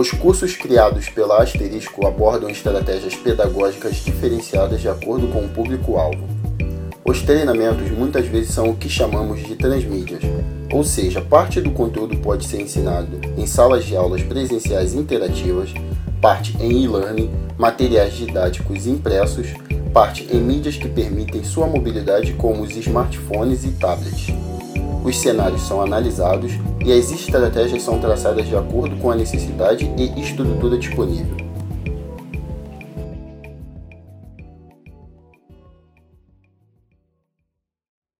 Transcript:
Os cursos criados pela Asterisco abordam estratégias pedagógicas diferenciadas de acordo com o público-alvo. Os treinamentos muitas vezes são o que chamamos de transmídias, ou seja, parte do conteúdo pode ser ensinado em salas de aulas presenciais interativas, parte em e-learning, materiais didáticos impressos, parte em mídias que permitem sua mobilidade, como os smartphones e tablets. Os cenários são analisados e as estratégias são traçadas de acordo com a necessidade e estrutura disponível.